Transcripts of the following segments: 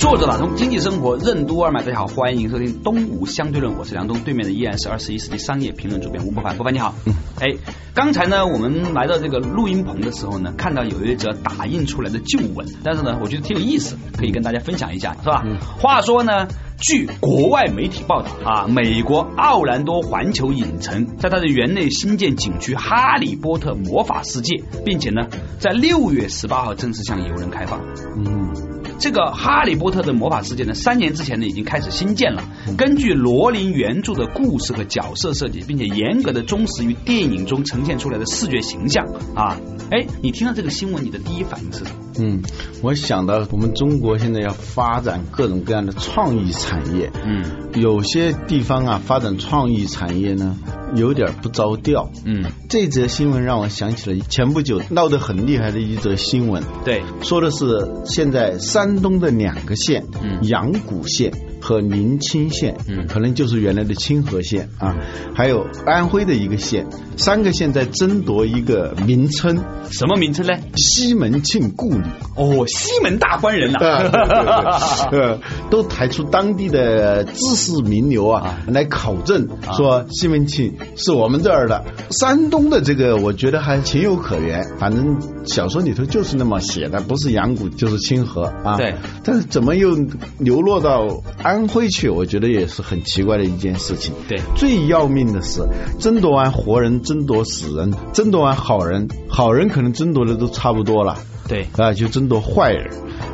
作者打通经济生活任督二脉，大家好，欢迎收听东吴相对论，我是梁东，对面的依然是二十一世纪商业评论主编吴伯凡，伯凡你好。嗯，哎，刚才呢，我们来到这个录音棚的时候呢，看到有一则打印出来的旧闻，但是呢，我觉得挺有意思，可以跟大家分享一下，是吧？话说呢，据国外媒体报道啊，美国奥兰多环球影城在它的园内新建景区《哈利波特魔法世界》，并且呢，在六月十八号正式向游人开放。嗯。这个《哈利波特》的魔法世界呢，三年之前呢已经开始新建了。根据罗琳原著的故事和角色设计，并且严格的忠实于电影中呈现出来的视觉形象啊，哎，你听到这个新闻，你的第一反应是什么？嗯，我想到我们中国现在要发展各种各样的创意产业。嗯，有些地方啊，发展创意产业呢。有点不着调。嗯，这则新闻让我想起了前不久闹得很厉害的一则新闻。对，说的是现在山东的两个县，嗯，阳谷县和宁清县，嗯，可能就是原来的清河县啊，还有安徽的一个县，三个县在争夺一个名称，什么名称呢？西门庆故里。哦，西门大官人呐，呃，都抬出当地的知识名流啊来考证，说西门庆。是我们这儿的山东的这个，我觉得还情有可原。反正小说里头就是那么写的，不是阳谷就是清河啊。对。但是怎么又流落到安徽去？我觉得也是很奇怪的一件事情。对。最要命的是，争夺完活人，争夺死人，争夺完好人，好人可能争夺的都差不多了。对。啊，就争夺坏人。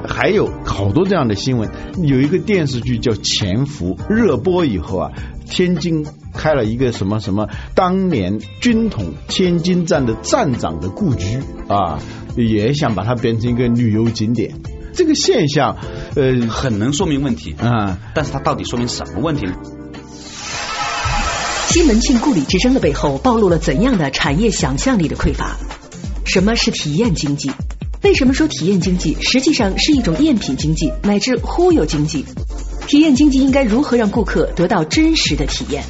还有好多这样的新闻。有一个电视剧叫《潜伏》，热播以后啊，天津。开了一个什么什么当年军统天津站的站长的故居啊，也想把它变成一个旅游景点。这个现象呃很能说明问题啊，但是它到底说明什么问题呢？西门庆故里之争的背后暴露了怎样的产业想象力的匮乏？什么是体验经济？为什么说体验经济实际上是一种赝品经济乃至忽悠经济？体验经济应该如何让顾客得到真实的体验？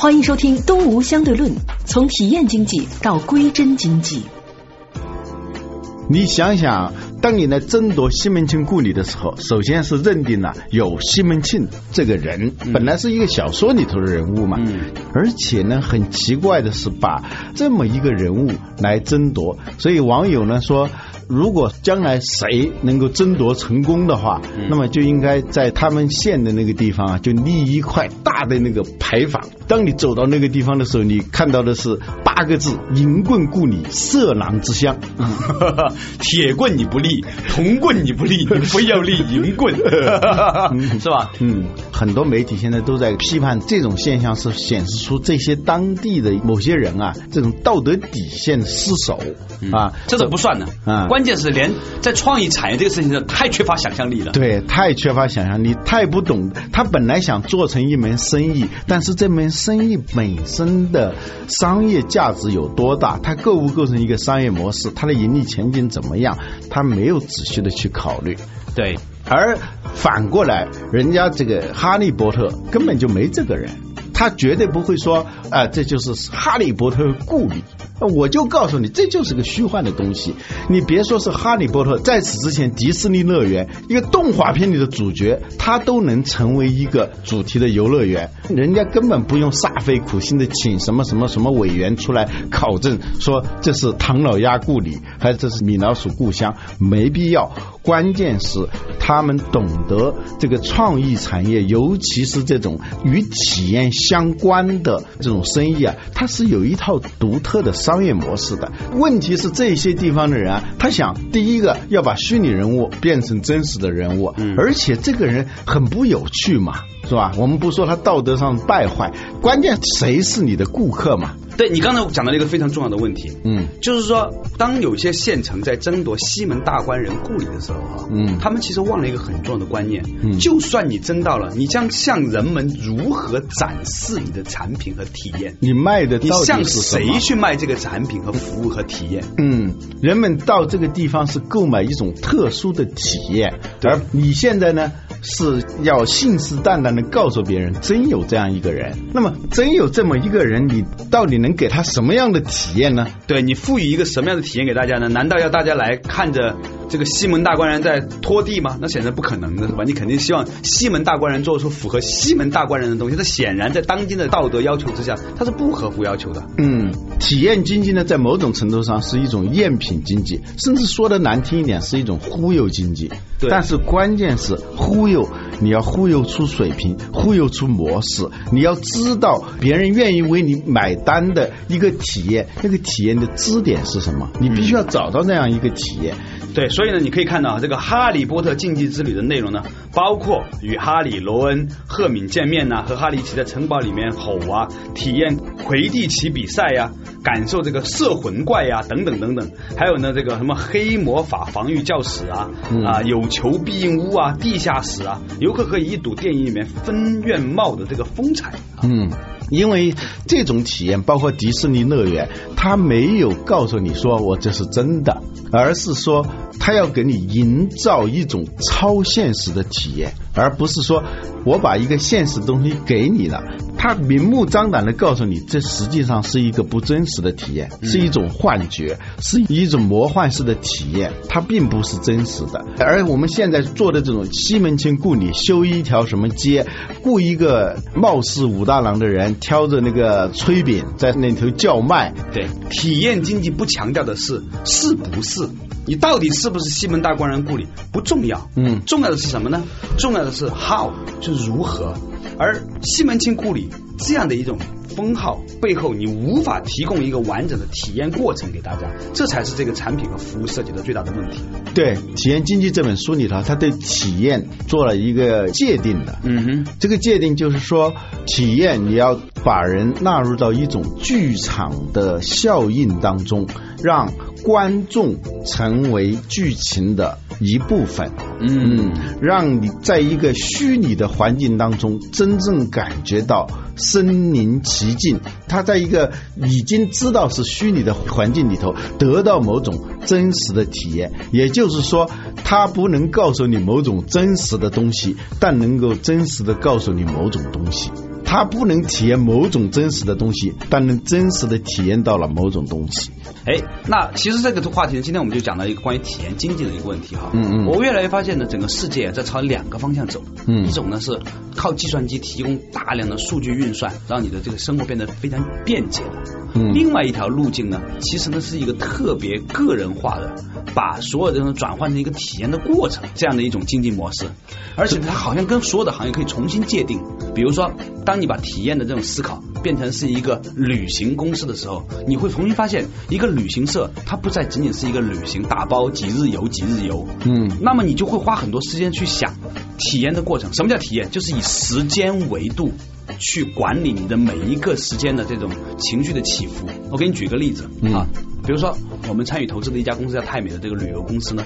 欢迎收听《东吴相对论》，从体验经济到归真经济。你想想，当你来争夺西门庆故里的时候，首先是认定了有西门庆这个人，本来是一个小说里头的人物嘛。而且呢，很奇怪的是，把这么一个人物来争夺，所以网友呢说。如果将来谁能够争夺成功的话，那么就应该在他们县的那个地方啊，就立一块大的那个牌坊。当你走到那个地方的时候，你看到的是八个字：“银棍故里，色狼之乡。” 铁棍你不立，铜棍你不立，你非要立银棍，是吧？嗯，很多媒体现在都在批判这种现象，是显示出这些当地的某些人啊，这种道德底线失守啊，这都不算的啊。关键是连在创意产业这个事情上太缺乏想象力了。对，太缺乏想象力，太不懂。他本来想做成一门生意，但是这门生意本身的商业价值有多大？它构不构成一个商业模式？它的盈利前景怎么样？他没有仔细的去考虑。对，而反过来，人家这个哈利波特根本就没这个人，他绝对不会说啊，这就是哈利波特的故里。我就告诉你，这就是个虚幻的东西。你别说是哈利波特，在此之前，迪士尼乐园一个动画片里的主角，他都能成为一个主题的游乐园。人家根本不用煞费苦心的请什么什么什么委员出来考证，说这是唐老鸭故里，还是这是米老鼠故乡，没必要。关键是他们懂得这个创意产业，尤其是这种与体验相关的这种生意啊，它是有一套独特的商业模式的。问题是这些地方的人啊，他想第一个要把虚拟人物变成真实的人物，而且这个人很不有趣嘛。是吧？我们不说他道德上败坏，关键谁是你的顾客嘛？对你刚才讲到了一个非常重要的问题，嗯就是说，当有些县城在争夺西门大官人故里的时候哈，嗯他们其实忘了一个很重要的观念，嗯就算你争到了，你将向人们如何展示你的产品和体验，你卖的到底你向是谁？去卖这个产品和服务和体验？嗯，人们到这个地方是购买一种特殊的体验，而你现在呢是要信誓旦旦的告诉别人，真有这样一个人。那么真有这么一个人，你到底能给他什么样的体验呢？对你赋予一个什么样的体验给大家呢？难道要大家来看着这个西门大官人在拖地吗？那显然不可能的是吧？你肯定希望西门大官人做出符合西门大官人的东西。那显然在当今的道德要求之下，它是不合乎要求的。嗯，体验经济呢，在某种程度上是一种赝品经济，甚至说的难听一点，是一种忽悠经济。对但是关键是忽悠，你要忽悠出水平，忽悠出模式，你要知道别人愿意为你买单的一个体验，那个体验的支点是什么？你必须要找到那样一个体验。对，所以呢，你可以看到啊，这个《哈利波特禁忌之旅》的内容呢，包括与哈利、罗恩、赫敏见面呐、和哈利一起在城堡里面吼啊，体验魁地奇比赛呀、感受这个摄魂怪呀、等等等等，还有呢，这个什么黑魔法防御教室啊，嗯啊，有求必应屋啊，地下室啊，游客可以一睹电影里面分院帽的这个风采啊。嗯，因为这种体验，包括迪士尼乐园，它没有告诉你说我这是真的，而是说它要给你营造一种超现实的体验，而不是说我把一个现实东西给你了，它明目张胆的告诉你，这实际上是一个不真实的体验，是一种幻觉，是一种魔幻式的体验，它并不是真实的。而我们现在做的这种西门庆故里修一条什么街，雇一个貌似武大郎的人挑着那个炊饼在那头叫卖，对，体验经济不强调的是是不是，你到底是不是西门大官人故里不重要，嗯重要的是什么呢？重要的是 how，就是如何。而西门庆故里这样的一种封号背后，你无法提供一个完整的体验过程给大家，这才是这个产品和服务涉及的最大的问题。对《体验经济》这本书里头，它对体验做了一个界定的。嗯哼，这个界定就是说，体验你要把人纳入到一种剧场的效应当中，让观众成为剧情的一部分。嗯，让你在一个虚拟的环境当中，真正感觉到身临其境。他在一个已经知道是虚拟的环境里头，得到某种真实的体验。也就是说，他不能告诉你某种真实的东西，但能够真实的告诉你某种东西。他不能体验某种真实的东西，但能真实的体验到了某种东西。哎，那其实这个话题呢，今天我们就讲到一个关于体验经济的一个问题哈。嗯嗯我越来越发现呢，整个世界在朝两个方向走。嗯一种呢是靠计算机提供大量的数据运算，让你的这个生活变得非常便捷的。嗯另外一条路径呢，其实呢是一个特别个人化的，把所有的人转换成一个体验的过程，这样的一种经济模式。而且它好像跟所有的行业可以重新界定。比如说，当你把体验的这种思考变成是一个旅行公司的时候，你会重新发现，一个旅行社它不再仅仅是一个旅行打包几日游几日游，嗯那么你就会花很多时间去想体验的过程。什么叫体验？就是以时间维度去管理你的每一个时间的这种情绪的起伏。我给你举个例子、嗯啊，比如说我们参与投资的一家公司叫泰美的这个旅游公司呢，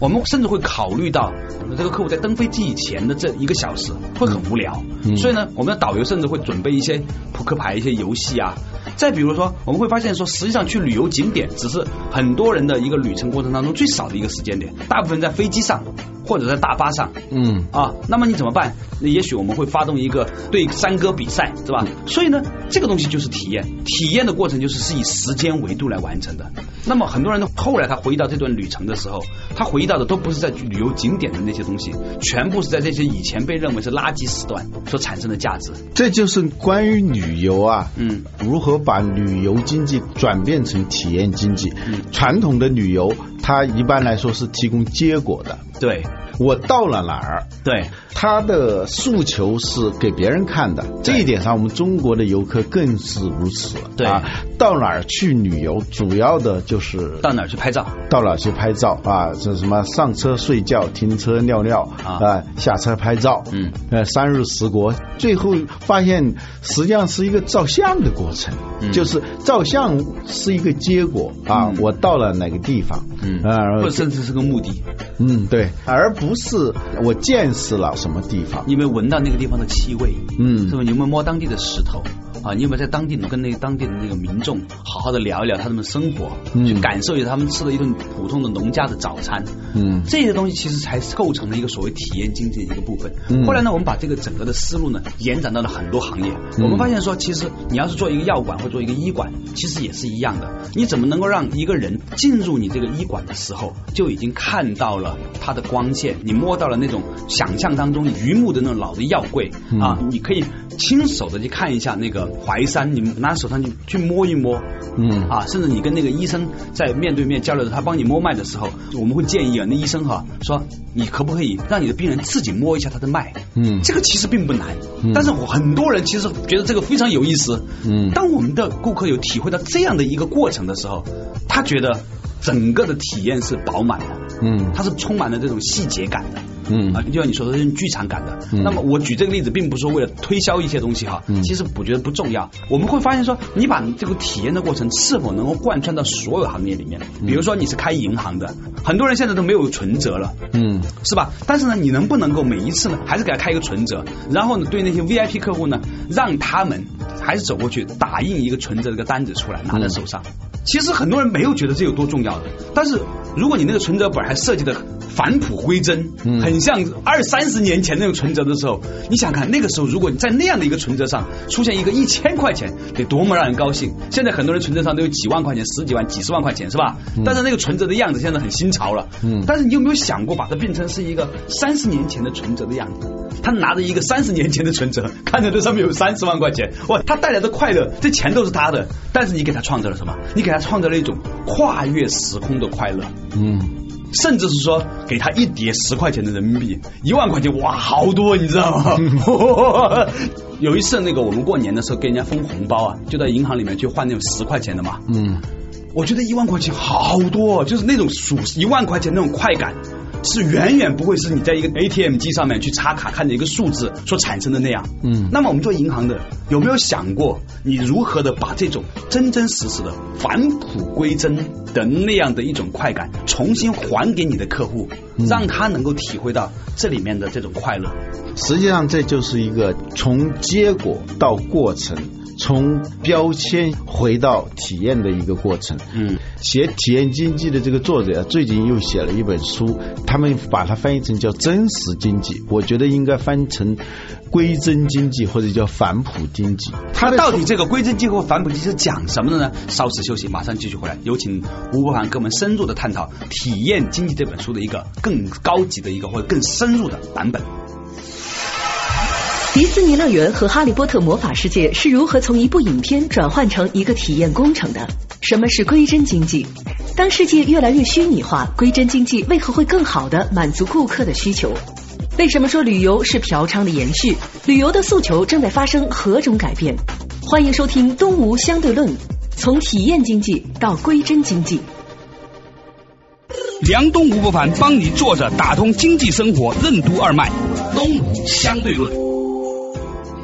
我们甚至会考虑到我们这个客户在登飞机以前的这一个小时会很无聊，嗯所以呢，我们的导游甚至会准备一些扑克牌、一些游戏啊。再比如说，我们会发现说，实际上去旅游景点只是很多人的一个旅程过程当中最少的一个时间点，大部分在飞机上或者在大巴上。嗯啊，那么你怎么办？那也许我们会发动一个对山歌比赛，是吧？所以呢，这个东西就是体验，体验的过程就是是以时间维度来完成的。那么很多人呢，后来他回忆到这段旅程的时候，他回忆到的都不是在旅游景点的那些东西，全部是在这些以前被认为是垃圾时段所产生的价值。这就是关于旅游啊，嗯，如何把旅游经济转变成体验经济。嗯。传统的旅游，它一般来说是提供结果的，对，我到了哪儿，对，他的诉求是给别人看的。这一点上，我们中国的游客更是如此。对啊，到哪儿去旅游，主要的就是到哪儿去拍照？到哪儿去拍照啊？这什么上车睡觉，停车尿尿啊下车拍照，嗯，呃，三日十国，最后发现实际上是一个照相的过程，嗯就是照相是一个结果啊，嗯我到了哪个地方，嗯啊，或甚至是个目的，嗯，对，而不是我见识了什么地方，你有没有闻到那个地方的气味？嗯是吧？你有没有摸当地的石头？啊，你有没有在当地跟那个当地的那个民众好好的聊一聊他们的生活，嗯去感受一下他们吃的一顿普通的农家的早餐？嗯这些东西其实才构成了一个所谓体验经济的一个部分。嗯后来呢，我们把这个整个的思路呢延展到了很多行业。嗯我们发现说，其实你要是做一个药馆或做一个医馆，其实也是一样的。你怎么能够让一个人进入你这个医馆的时候，就已经看到了它的光线，你摸到了那种想象当中榆木的那种老的药柜、嗯啊，你可以亲手的去看一下那个淮山，你拿手上去去摸一摸。嗯啊，甚至你跟那个医生在面对面交流的，他帮你摸脉的时候，我们会建议啊，那医生哈说，你可不可以让你的病人自己摸一下他的脉？嗯这个其实并不难，嗯但是我很多人其实觉得这个非常有意思。嗯当我们的顾客有体会到这样的一个过程的时候，他觉得整个的体验是饱满的，嗯它是充满了这种细节感的。嗯啊，就像你说的，这种剧场感的。嗯那么我举这个例子，并不是说为了推销一些东西哈，嗯其实我觉得不重要。我们会发现说，你把这个体验的过程是否能够贯穿到所有行业里面？比如说你是开银行的，很多人现在都没有存折了。嗯是吧？但是呢，你能不能够每一次呢，还是给他开一个存折，然后呢，对那些 VIP 客户呢，让他们还是走过去打印一个存折这个单子出来，拿在手上。其实很多人没有觉得这有多重要的，但是如果你那个存折本还设计的返璞归真，嗯很像二三十年前那种存折的时候，你想看那个时候，如果你在那样的一个存折上出现一个一千块钱，得多么让人高兴！现在很多人存折上都有几万块钱、十几万、几十万块钱，是吧？但是那个存折的样子现在很新潮了，嗯但是你有没有想过把它变成是一个三十年前的存折的样子？他拿着一个三十年前的存折，看着这上面有三十万块钱，哇，他带来的快乐，这钱都是他的，但是你给他创造了什么？你给他创造了一种跨越时空的快乐。嗯甚至是说给他一叠十块钱的人民币，一万块钱，哇，好多，你知道吗？有一次，那个我们过年的时候给人家封红包啊，就在银行里面去换那种十块钱的嘛。嗯我觉得一万块钱好多，就是那种数一万块钱那种快感，是远远不会是你在一个 ATM 机上面去插卡看的一个数字所产生的那样。嗯那么我们做银行的有没有想过，你如何的把这种真真实实的返璞归真的那样的一种快感，重新还给你的客户，让他能够体会到这里面的这种快乐。实际上这就是一个从结果到过程，从标签回到体验的一个过程。嗯，写体验经济的这个作者最近又写了一本书，他们把它翻译成叫真实经济，我觉得应该翻成归真经济或者叫返璞经济。它到底这个归真经济和返璞经济是讲什么的呢？稍事休息，马上继续回来。有请吴伯凡跟我们深入的探讨《体验经济》这本书的一个更高级的一个或者更深入的版本。迪士尼乐园和哈利波特魔法世界是如何从一部影片转换成一个体验工程的？什么是归真经济？当世界越来越虚拟化，归真经济为何会更好的满足顾客的需求？为什么说旅游是嫖娼的延续？旅游的诉求正在发生何种改变？欢迎收听《东吴相对论》，从体验经济到归真经济。梁东吴不凡帮你坐着打通经济生活任督二脉，东吴相对论。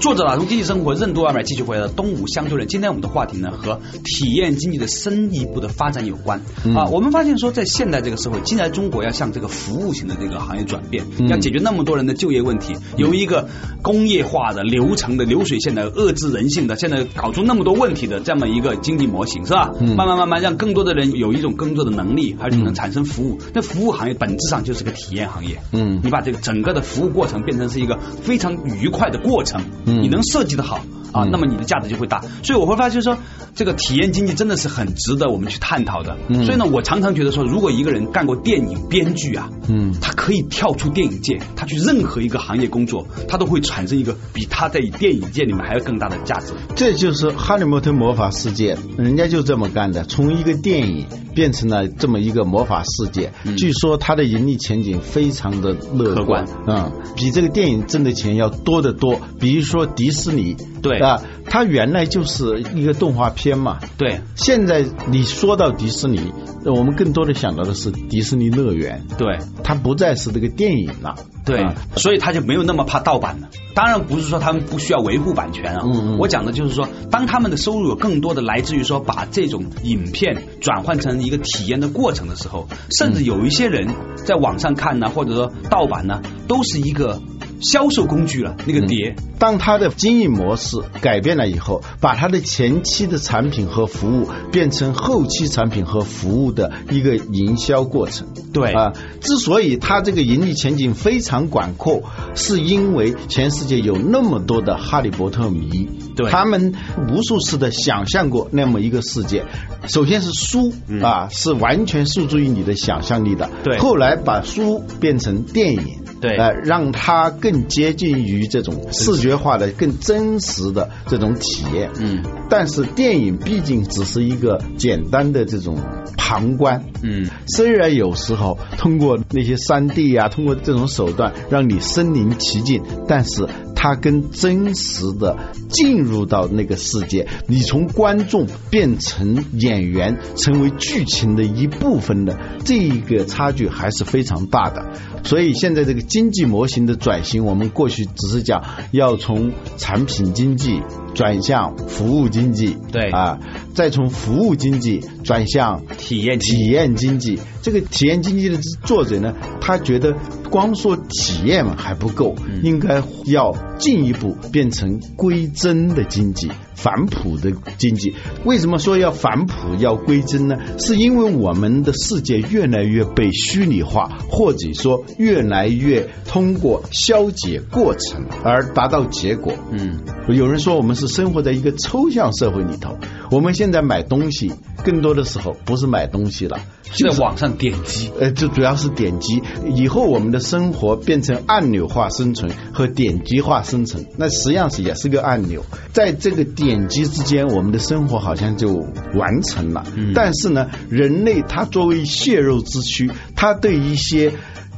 作者打通经济生活任督二脉，继续回来的东吴相对论。今天我们的话题呢和体验经济的深一步的发展有关、嗯啊。我们发现说，在现代这个社会，现在中国要向这个服务型的这个行业转变，嗯要解决那么多人的就业问题，由一个工业化的、流程的、流水线的、遏制人性的，现在搞出那么多问题的这么一个经济模型，是吧？嗯慢慢慢慢让更多的人有一种工作的能力，而且能产生服务。那服务行业本质上就是个体验行业。嗯你把这个整个的服务过程变成是一个非常愉快的过程，嗯你能设计的好，啊，嗯那么你的价值就会大。所以我会发现说，这个体验经济真的是很值得我们去探讨的。嗯所以呢，我常常觉得说，如果一个人干过电影编剧啊，嗯他可以跳出电影界，他去任何一个行业工作，他都会产生一个比他在电影界里面还要更大的价值。这就是哈利波特魔法世界，人家就这么干的，从一个电影变成了这么一个魔法世界。据说它的盈利前景非常的乐可观嗯，比这个电影挣的钱要多得多。比如说迪士尼，对啊，它原来就是一个动画片嘛，对。现在你说到迪士尼，呃我们更多的想到的是迪士尼乐园，对。它不再是这个电影了。对啊，所以他就没有那么怕盗版了。当然不是说他们不需要维护版权啊，嗯嗯。我讲的就是说，当他们的收入有更多的来自于说把这种影片转换成一个体验的过程的时候，甚至有一些人在网上看呢，或者说盗版呢，都是一个销售工具了。那个碟，当它的经营模式改变了以后，把它的前期的产品和服务变成后期产品和服务的一个营销过程。对啊，之所以它这个盈利前景非常广阔，是因为全世界有那么多的哈利波特迷，对他们无数次的想象过那么一个世界。首先是书、啊，是完全诉诸于你的想象力的。对后来把书变成电影。对呃，让它更接近于这种视觉化的、更真实的这种体验。嗯但是电影毕竟只是一个简单的这种旁观。嗯，虽然有时候通过那些三 D 啊，通过这种手段让你身临其境，但是它跟真实的进入到那个世界，你从观众变成演员，成为剧情的一部分的这一个差距还是非常大的。所以现在这个经济模型的转型，我们过去只是讲要从产品经济转向服务经济，对啊，再从服务经济转向体验体验经济。这个体验经济的作者呢，他觉得光说体验还不够，应该要进一步变成归真的经济。反哺的经济，为什么说要反哺、要归真呢？是因为我们的世界越来越被虚拟化，或者说越来越通过消解过程而达到结果。嗯，有人说我们是生活在一个抽象社会里头，我们现在买东西更多的时候不是买东西了，在网上点击。呃，就主要是点击。以后我们的生活变成按钮化生存和点击化生存，那实际上是也是个按钮，在这个点击之间，我们的生活好像就完成了。但是呢，人类他作为血肉之躯，他对一些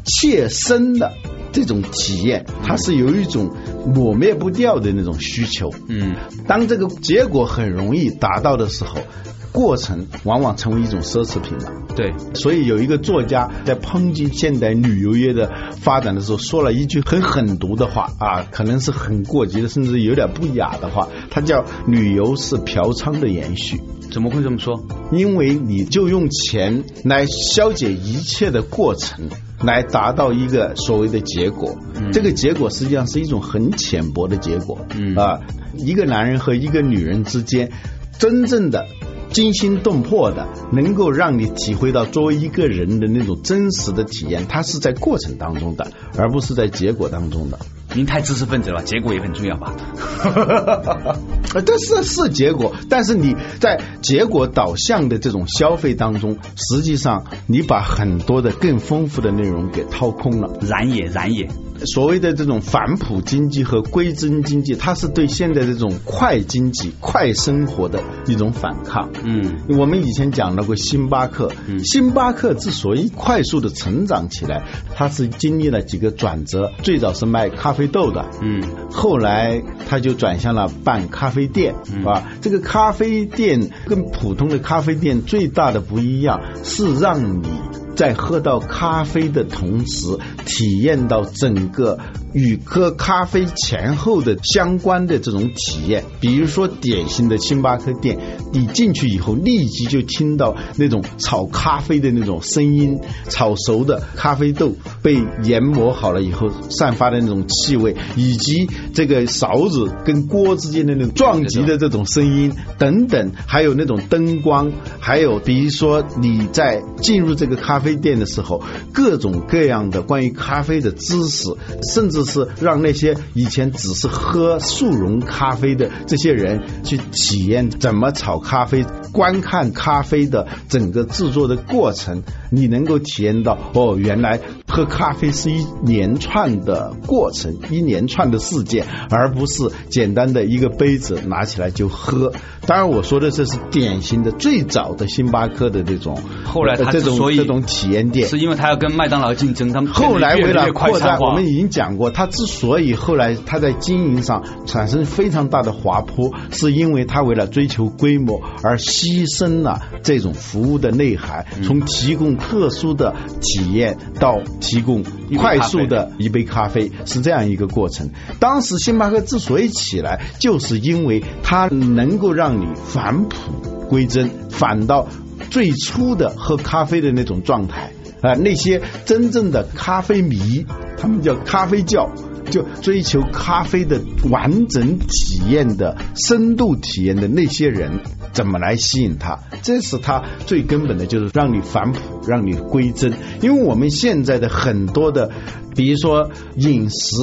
切身的这种体验，它是有一种抹灭不掉的那种需求。嗯，当这个结果很容易达到的时候，过程往往成为一种奢侈品了。对，所以有一个作家在抨击现代旅游业的发展的时候，说了一句很狠毒的话啊，可能是很过激的，甚至有点不雅的话。他叫“旅游是嫖娼的延续”，怎么会这么说？因为你就用钱来消解一切的过程，来达到一个所谓的结果。这个结果实际上是一种很浅薄的结果。嗯啊，一个男人和一个女人之间，真正的。惊心动魄的，能够让你体会到作为一个人的那种真实的体验，它是在过程当中的，而不是在结果当中的。您太知识分子了，结果也很重要吧？呃，这是是结果，但是你在结果导向的这种消费当中，实际上你把很多的更丰富的内容给掏空了。然也然也，所谓的这种反哺经济和归真经济，它是对现在的这种快经济、快生活的一种反抗。嗯我们以前讲到过星巴克，星巴克之所以快速的成长起来，它是经历了几个转折。最早是卖咖啡豆的，嗯后来它就转向了办咖啡店，啊，这个咖啡店跟普通的咖啡店最大的不一样是让你在喝到咖啡的同时，体验到整个与喝咖啡前后的相关的这种体验。比如说典型的星巴克店，你进去以后立即就听到那种炒咖啡的那种声音，炒熟的咖啡豆被研磨好了以后散发的那种气味，以及这个勺子跟锅之间的那种撞击的这种声音等等，还有那种灯光，还有比如说你在进入这个咖啡。店的时候，各种各样的关于咖啡的知识，甚至是让那些以前只是喝速溶咖啡的这些人去体验怎么炒咖啡，观看咖啡的整个制作的过程，你能够体验到哦，原来喝咖啡是一连串的过程，一连串的事件，而不是简单的一个杯子拿起来就喝。当然，我说的这是典型的最早的星巴克的这种，后来他这种这种体验店，是因为他要跟麦当劳竞争，他们后来为了扩张，我们已经讲过，他之所以后来他在经营上产生非常大的滑坡，是因为他为了追求规模而牺牲了这种服务的内涵，嗯。从提供特殊的体验到提供快速的一杯咖啡，是这样一个过程。当时星巴克之所以起来，就是因为它能够让你返璞归真，返到最初的喝咖啡的那种状态。啊、那些真正的咖啡迷，他们叫咖啡教，就追求咖啡的完整体验的深度体验的那些人，怎么来吸引他？这是他最根本的，就是让你返璞，让你归真。因为我们现在的很多的，比如说饮食，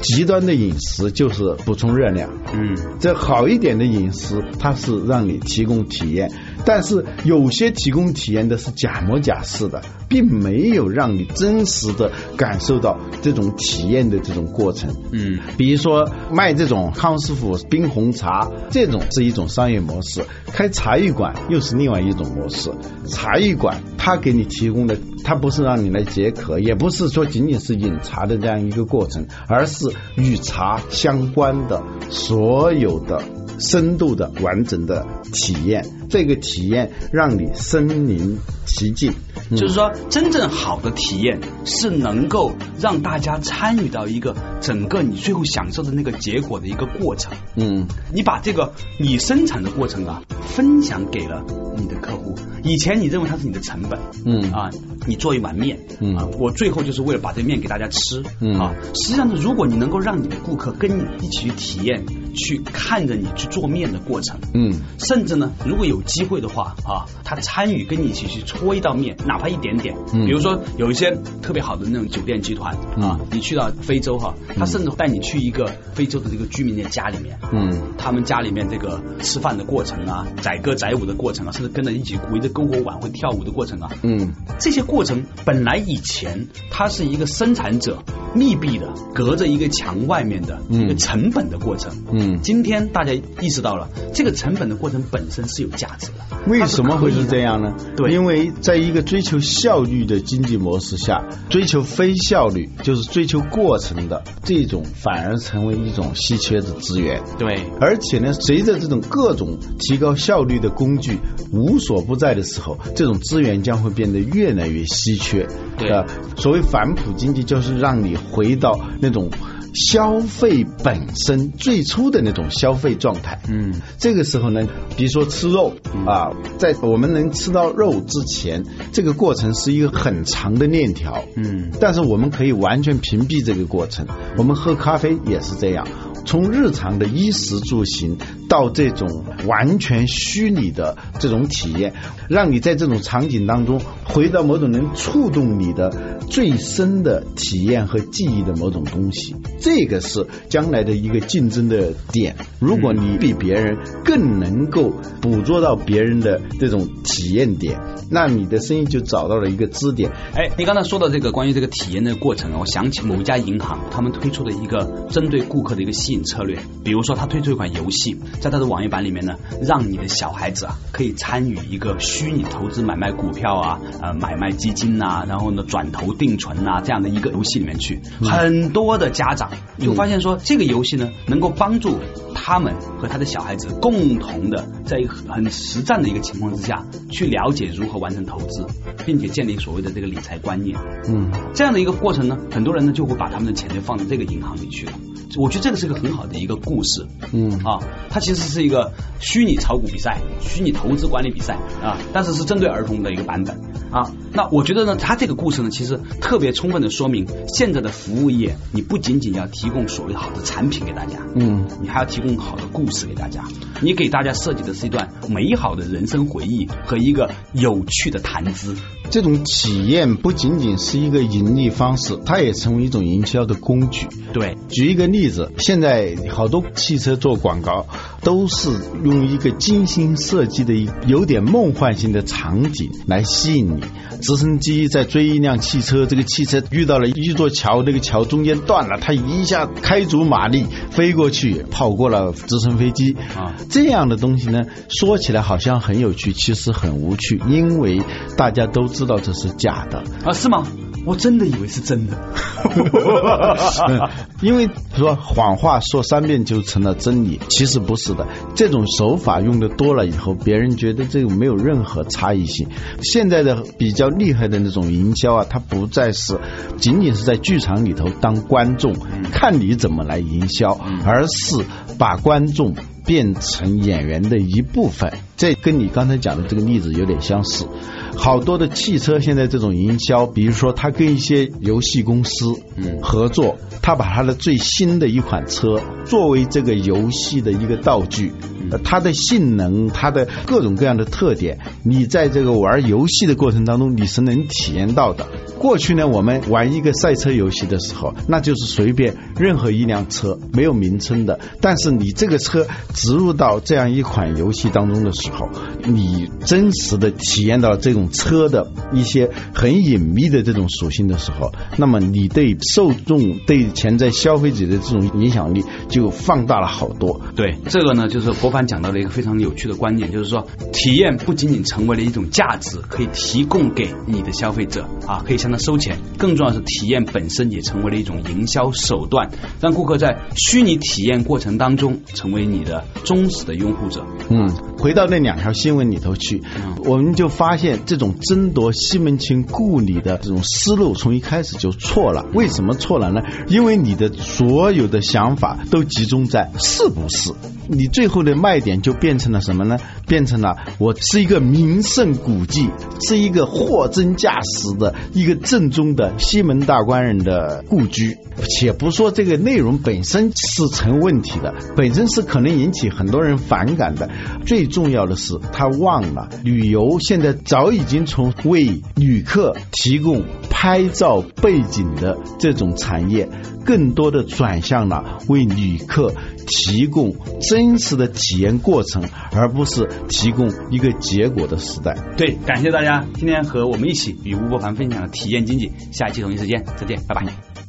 极端的饮食就是补充热量，嗯，这好一点的饮食，它是让你提供体验，但是有些提供体验的是假模假式的，并没有让你真实的感受到这种体验的这种过程。嗯，比如说卖这种康师傅冰红茶，这种是一种商业模式；开茶艺馆又是另外一种模式。茶艺馆它给你提供的，它不是让你来解渴，也不是说仅仅是饮茶的这样一个过程，而是与茶相关的所有的深度的完整的体验。这个体验让你身临其境，嗯。就是说，真正好的体验是能够让大家参与到一个整个你最后享受的那个结果的一个过程。嗯。你把这个你生产的过程啊，分享给了你的客户。以前你认为它是你的成本，嗯。啊，你做一碗面，嗯。啊，我最后就是为了把这面给大家吃，嗯。啊，实际上呢，如果你能够让你的顾客跟你一起去体验，去看着你去做面的过程，嗯。甚至呢，如果有机会的话啊，他参与跟你一起去搓一道面，哪怕一点点。嗯。比如说有一些特别好的那种酒店集团啊，你去到非洲哈，他甚至带你去一个非洲的这个居民的家里面，嗯。他们家里面这个吃饭的过程啊，载歌载舞的过程啊，甚至跟着一起围着篝火晚会跳舞的过程啊，嗯。这些过程本来以前它是一个生产者密闭的，隔着一个墙外面的一个嗯成本的过程。嗯今天大家意识到了，这个成本的过程本身是有价值的。为什么会是这样？样呢？对因为在一个追求效率的经济模式下，追求非效率就是追求过程的这种，反而成为一种稀缺的资源。对，而且呢，随着这种各种提高效率的工具无所不在的时候，这种资源将会变得越来越稀缺。对呃所谓反哺经济，就是让你回到那种。消费本身最初的那种消费状态，嗯，这个时候呢，比如说吃肉啊，在我们能吃到肉之前，这个过程是一个很长的链条，嗯，但是我们可以完全屏蔽这个过程。我们喝咖啡也是这样，从日常的衣食住行到这种完全虚拟的这种体验，让你在这种场景当中回到某种能触动你的最深的体验和记忆的某种东西。这个是将来的一个竞争的点。如果你比别人更能够捕捉到别人的这种体验点，那你的生意就找到了一个支点。哎，你刚才说到这个关于这个体验的过程，我想起某一家银行，他们推出的一个针对顾客的一个吸引策略，比如说他推出一款游戏，在他的网页版里面呢，让你的小孩子啊可以参与一个虚拟投资买卖股票啊，呃买卖基金呐、然后呢转投定存呐、这样的一个游戏里面去，很多的家长就发现说，这个游戏呢能够帮助他们和他的小孩子共同的在一个很实战的一个情况之下，去了解如何完成投资，并且建立所谓的这个理财观念。嗯。这样的一个过程呢，很多人呢就会把他们的钱就放到这个银行里去了。我觉得这个是个很好的一个故事。嗯。啊，它其实是一个虚拟炒股比赛、虚拟投资管理比赛啊，但是是针对儿童的一个版本。啊。那我觉得呢，他这个故事呢，其实特别充分的说明，现在的服务业，你不仅仅要提供所谓好的产品给大家，嗯，你还要提供好的故事给大家。你给大家设计的是一段美好的人生回忆和一个有趣的谈资。这种体验不仅仅是一个盈利方式，它也成为一种营销的工具。对，举一个例子，现在好多汽车做广告都是用一个精心设计的、有点梦幻性的场景来吸引你。直升机在追一辆汽车，这个汽车遇到了一座桥，那个桥中间断了，它一下开足马力飞过去，跑过了直升飞机啊。这样的东西呢，说起来好像很有趣，其实很无趣，因为大家都知道这是假的啊？是吗？我真的以为是真的，因为说谎话说三遍就成了真理，其实不是的。这种手法用的多了以后，别人觉得这个没有任何差异性。现在的比较厉害的那种营销啊，它不再是仅仅是在剧场里头当观众看你怎么来营销，而是把观众变成演员的一部分。这跟你刚才讲的这个例子有点相似。好多的汽车现在这种营销，比如说他跟一些游戏公司合作，他把他的最新的一款车作为这个游戏的一个道具，它的性能、它的各种各样的特点，你在这个玩游戏的过程当中你是能体验到的。过去呢，我们玩一个赛车游戏的时候，那就是随便任何一辆车，没有名称的，但是你这个车植入到这样一款游戏当中的时候，你真实的体验到这种。车的一些很隐秘的这种属性的时候，那么你对受众、对潜在消费者的这种影响力就放大了好多。对这个呢，就是博凡讲到了一个非常有趣的观点，就是说体验不仅仅成为了一种价值，可以提供给你的消费者啊，可以向他收钱。更重要是体验本身也成为了一种营销手段，让顾客在虚拟体验过程当中成为你的忠实的拥护者。嗯，回到那两条新闻里头去，我们就发现这。这种争夺西门庆故里的这种思路，从一开始就错了。为什么错了呢？因为你的所有的想法都集中在是不是，你最后的卖点就变成了什么呢？变成了我是一个名胜古迹，是一个货真价实的一个正宗的西门大官人的故居。且不说这个内容本身是成问题的，本身是可能引起很多人反感的。最重要的是，他忘了旅游现在早已。已经从为旅客提供拍照背景的这种产业，更多的转向了为旅客提供真实的体验过程，而不是提供一个结果的时代。对，感谢大家今天和我们一起与吴伯凡分享了体验经济。下一期同一时间再见，拜拜。